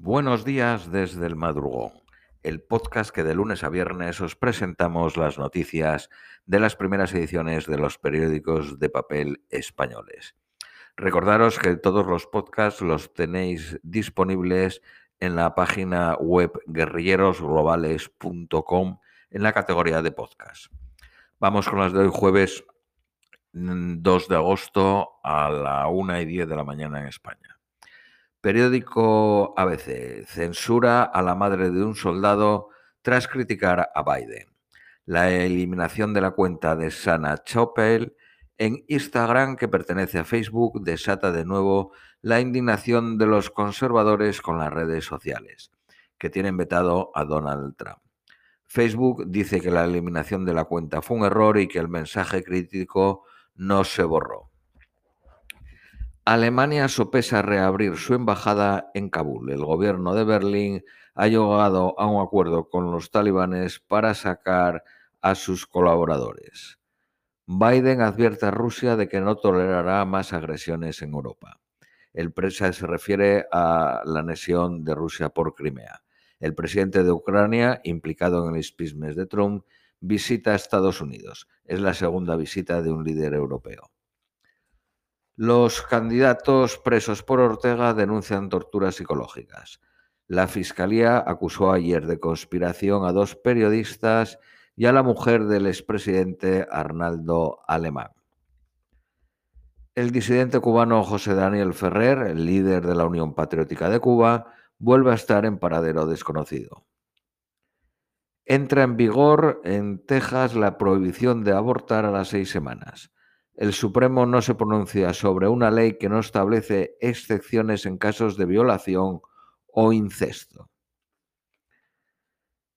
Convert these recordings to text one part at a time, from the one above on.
Buenos días desde el madrugón, el podcast que de lunes a viernes os presentamos las noticias de las primeras ediciones de los periódicos de papel españoles. Recordaros que todos los podcasts los tenéis disponibles en la página web guerrillerosglobales.com en la categoría de podcast. Vamos con las de hoy jueves 2 de agosto a la 1 y 10 de la mañana en España. Periódico ABC. Censura a la madre de un soldado tras criticar a Biden. La eliminación de la cuenta de Sana Chopel en Instagram, que pertenece a Facebook, desata de nuevo la indignación de los conservadores con las redes sociales, que tienen vetado a Donald Trump. Facebook dice que la eliminación de la cuenta fue un error y que el mensaje crítico no se borró. Alemania sopesa reabrir su embajada en Kabul. El gobierno de Berlín ha llegado a un acuerdo con los talibanes para sacar a sus colaboradores. Biden advierte a Rusia de que no tolerará más agresiones en Europa. El presa se refiere a la anexión de Rusia por Crimea. El presidente de Ucrania, implicado en el business de Trump, visita a Estados Unidos. Es la segunda visita de un líder europeo. Los candidatos presos por Ortega denuncian torturas psicológicas. La Fiscalía acusó ayer de conspiración a dos periodistas y a la mujer del expresidente Arnaldo Alemán. El disidente cubano José Daniel Ferrer, el líder de la Unión Patriótica de Cuba, vuelve a estar en paradero desconocido. Entra en vigor en Texas la prohibición de abortar a las seis semanas el Supremo no se pronuncia sobre una ley que no establece excepciones en casos de violación o incesto.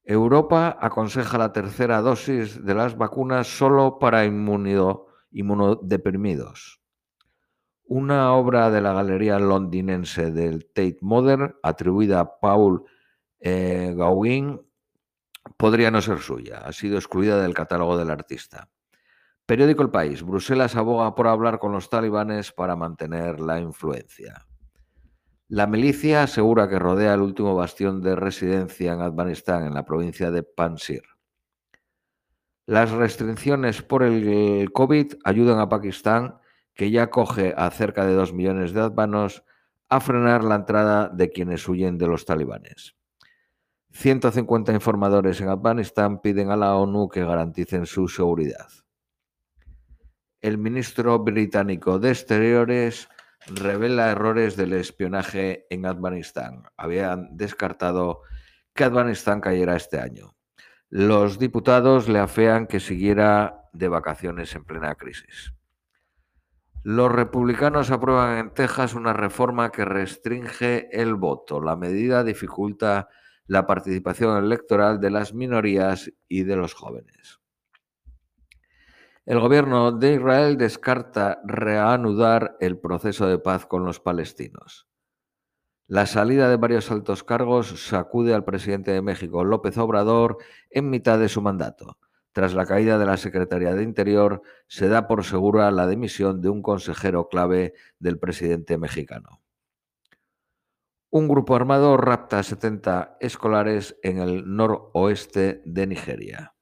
Europa aconseja la tercera dosis de las vacunas solo para inmunodeprimidos. Una obra de la galería londinense del Tate Modern, atribuida a Paul eh, Gauguin, podría no ser suya. Ha sido excluida del catálogo del artista. Periódico El País. Bruselas aboga por hablar con los talibanes para mantener la influencia. La milicia asegura que rodea el último bastión de residencia en Afganistán, en la provincia de Pansir. Las restricciones por el COVID ayudan a Pakistán, que ya coge a cerca de dos millones de afganos, a frenar la entrada de quienes huyen de los talibanes. 150 informadores en Afganistán piden a la ONU que garanticen su seguridad el ministro británico de Exteriores revela errores del espionaje en Afganistán. Habían descartado que Afganistán cayera este año. Los diputados le afean que siguiera de vacaciones en plena crisis. Los republicanos aprueban en Texas una reforma que restringe el voto. La medida dificulta la participación electoral de las minorías y de los jóvenes. El gobierno de Israel descarta reanudar el proceso de paz con los palestinos. La salida de varios altos cargos sacude al presidente de México, López Obrador, en mitad de su mandato. Tras la caída de la Secretaría de Interior, se da por segura la dimisión de un consejero clave del presidente mexicano. Un grupo armado rapta a 70 escolares en el noroeste de Nigeria.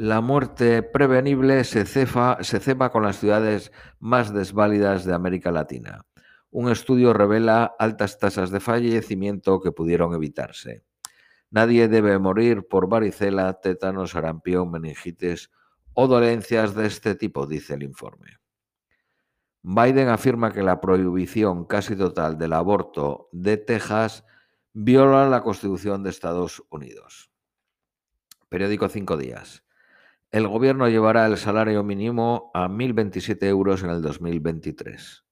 La muerte prevenible se, cefa, se cepa con las ciudades más desválidas de América Latina. Un estudio revela altas tasas de fallecimiento que pudieron evitarse. Nadie debe morir por varicela, tétanos, sarampión, meningitis o dolencias de este tipo, dice el informe. Biden afirma que la prohibición casi total del aborto de Texas viola la Constitución de Estados Unidos. Periódico Cinco Días. El gobierno llevará el salario mínimo a 1.027 euros en el 2023.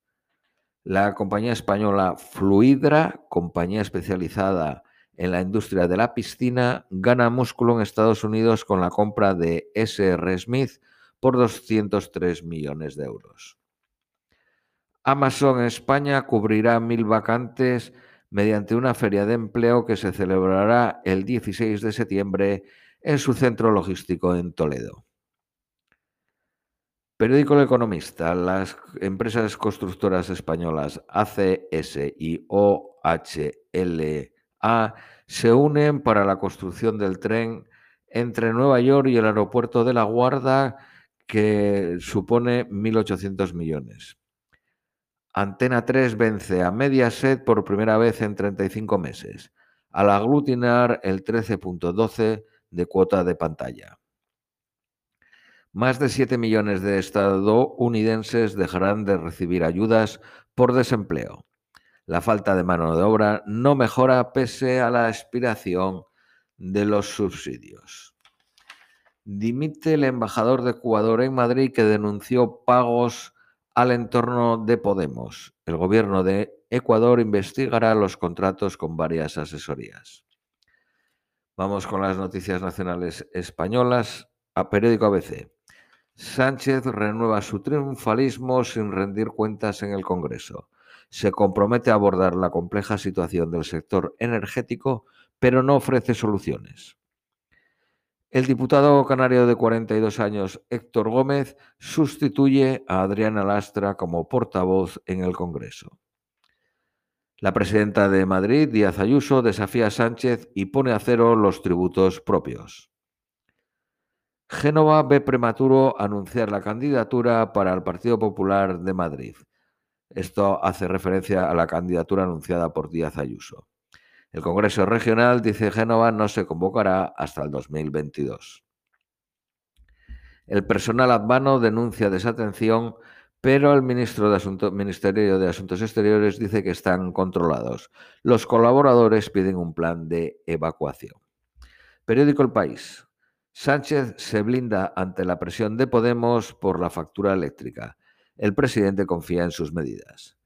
La compañía española Fluidra, compañía especializada en la industria de la piscina, gana músculo en Estados Unidos con la compra de SR Smith por 203 millones de euros. Amazon España cubrirá mil vacantes mediante una feria de empleo que se celebrará el 16 de septiembre en su centro logístico en Toledo. Periódico El Economista. Las empresas constructoras españolas ACS y OHLA se unen para la construcción del tren entre Nueva York y el aeropuerto de La Guarda, que supone 1.800 millones. Antena 3 vence a Mediaset por primera vez en 35 meses, al aglutinar el 13.12 de cuota de pantalla. Más de 7 millones de estadounidenses dejarán de recibir ayudas por desempleo. La falta de mano de obra no mejora pese a la expiración de los subsidios. Dimite el embajador de Ecuador en Madrid que denunció pagos al entorno de Podemos. El gobierno de Ecuador investigará los contratos con varias asesorías. Vamos con las noticias nacionales españolas. A periódico ABC. Sánchez renueva su triunfalismo sin rendir cuentas en el Congreso. Se compromete a abordar la compleja situación del sector energético, pero no ofrece soluciones. El diputado canario de 42 años, Héctor Gómez, sustituye a Adriana Lastra como portavoz en el Congreso. La presidenta de Madrid, Díaz Ayuso, desafía a Sánchez y pone a cero los tributos propios. Génova ve prematuro anunciar la candidatura para el Partido Popular de Madrid. Esto hace referencia a la candidatura anunciada por Díaz Ayuso. El Congreso Regional, dice Génova, no se convocará hasta el 2022. El personal advano denuncia desatención, pero el ministro de Ministerio de Asuntos Exteriores dice que están controlados. Los colaboradores piden un plan de evacuación. Periódico El País. Sánchez se blinda ante la presión de Podemos por la factura eléctrica. El presidente confía en sus medidas.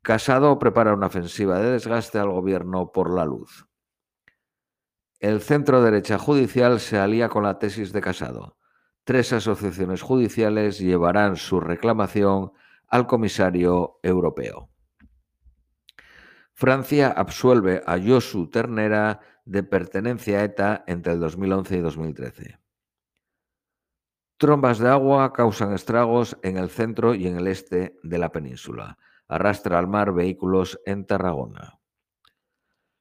Casado prepara una ofensiva de desgaste al gobierno por la luz. El centro derecha judicial se alía con la tesis de Casado. Tres asociaciones judiciales llevarán su reclamación al comisario europeo. Francia absuelve a Josu Ternera de pertenencia a ETA entre el 2011 y 2013. Trombas de agua causan estragos en el centro y en el este de la península. Arrastra al mar vehículos en Tarragona.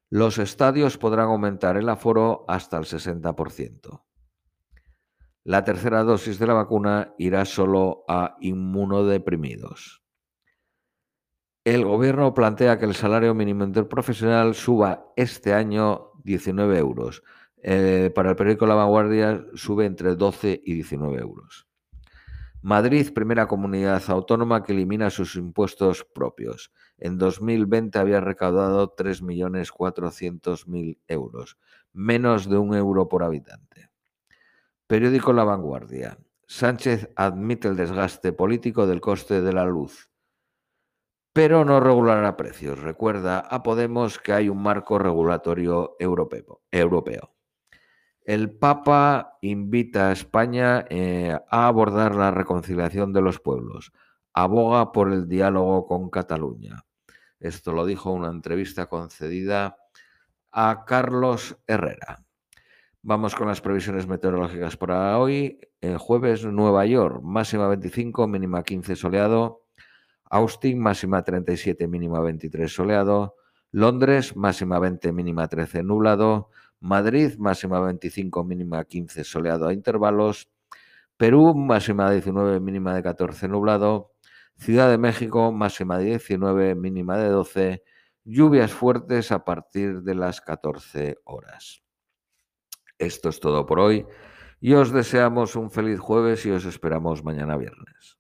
Los estadios podrán aumentar el aforo hasta el 60%. La tercera dosis de la vacuna irá solo a inmunodeprimidos. El gobierno plantea que el salario mínimo interprofesional suba este año 19 euros. Eh, para el periódico La Vanguardia sube entre 12 y 19 euros. Madrid, primera comunidad autónoma que elimina sus impuestos propios. En 2020 había recaudado 3.400.000 euros, menos de un euro por habitante. Periódico La Vanguardia. Sánchez admite el desgaste político del coste de la luz pero no regulará precios. Recuerda a Podemos que hay un marco regulatorio europeo. El Papa invita a España eh, a abordar la reconciliación de los pueblos. Aboga por el diálogo con Cataluña. Esto lo dijo en una entrevista concedida a Carlos Herrera. Vamos con las previsiones meteorológicas para hoy. El jueves, Nueva York, máxima 25, mínima 15 soleado. Austin, máxima 37, mínima 23 soleado. Londres, máxima 20, mínima 13 nublado. Madrid, máxima 25, mínima 15 soleado a intervalos. Perú, máxima 19, mínima de 14 nublado. Ciudad de México, máxima 19, mínima de 12. Lluvias fuertes a partir de las 14 horas. Esto es todo por hoy y os deseamos un feliz jueves y os esperamos mañana viernes.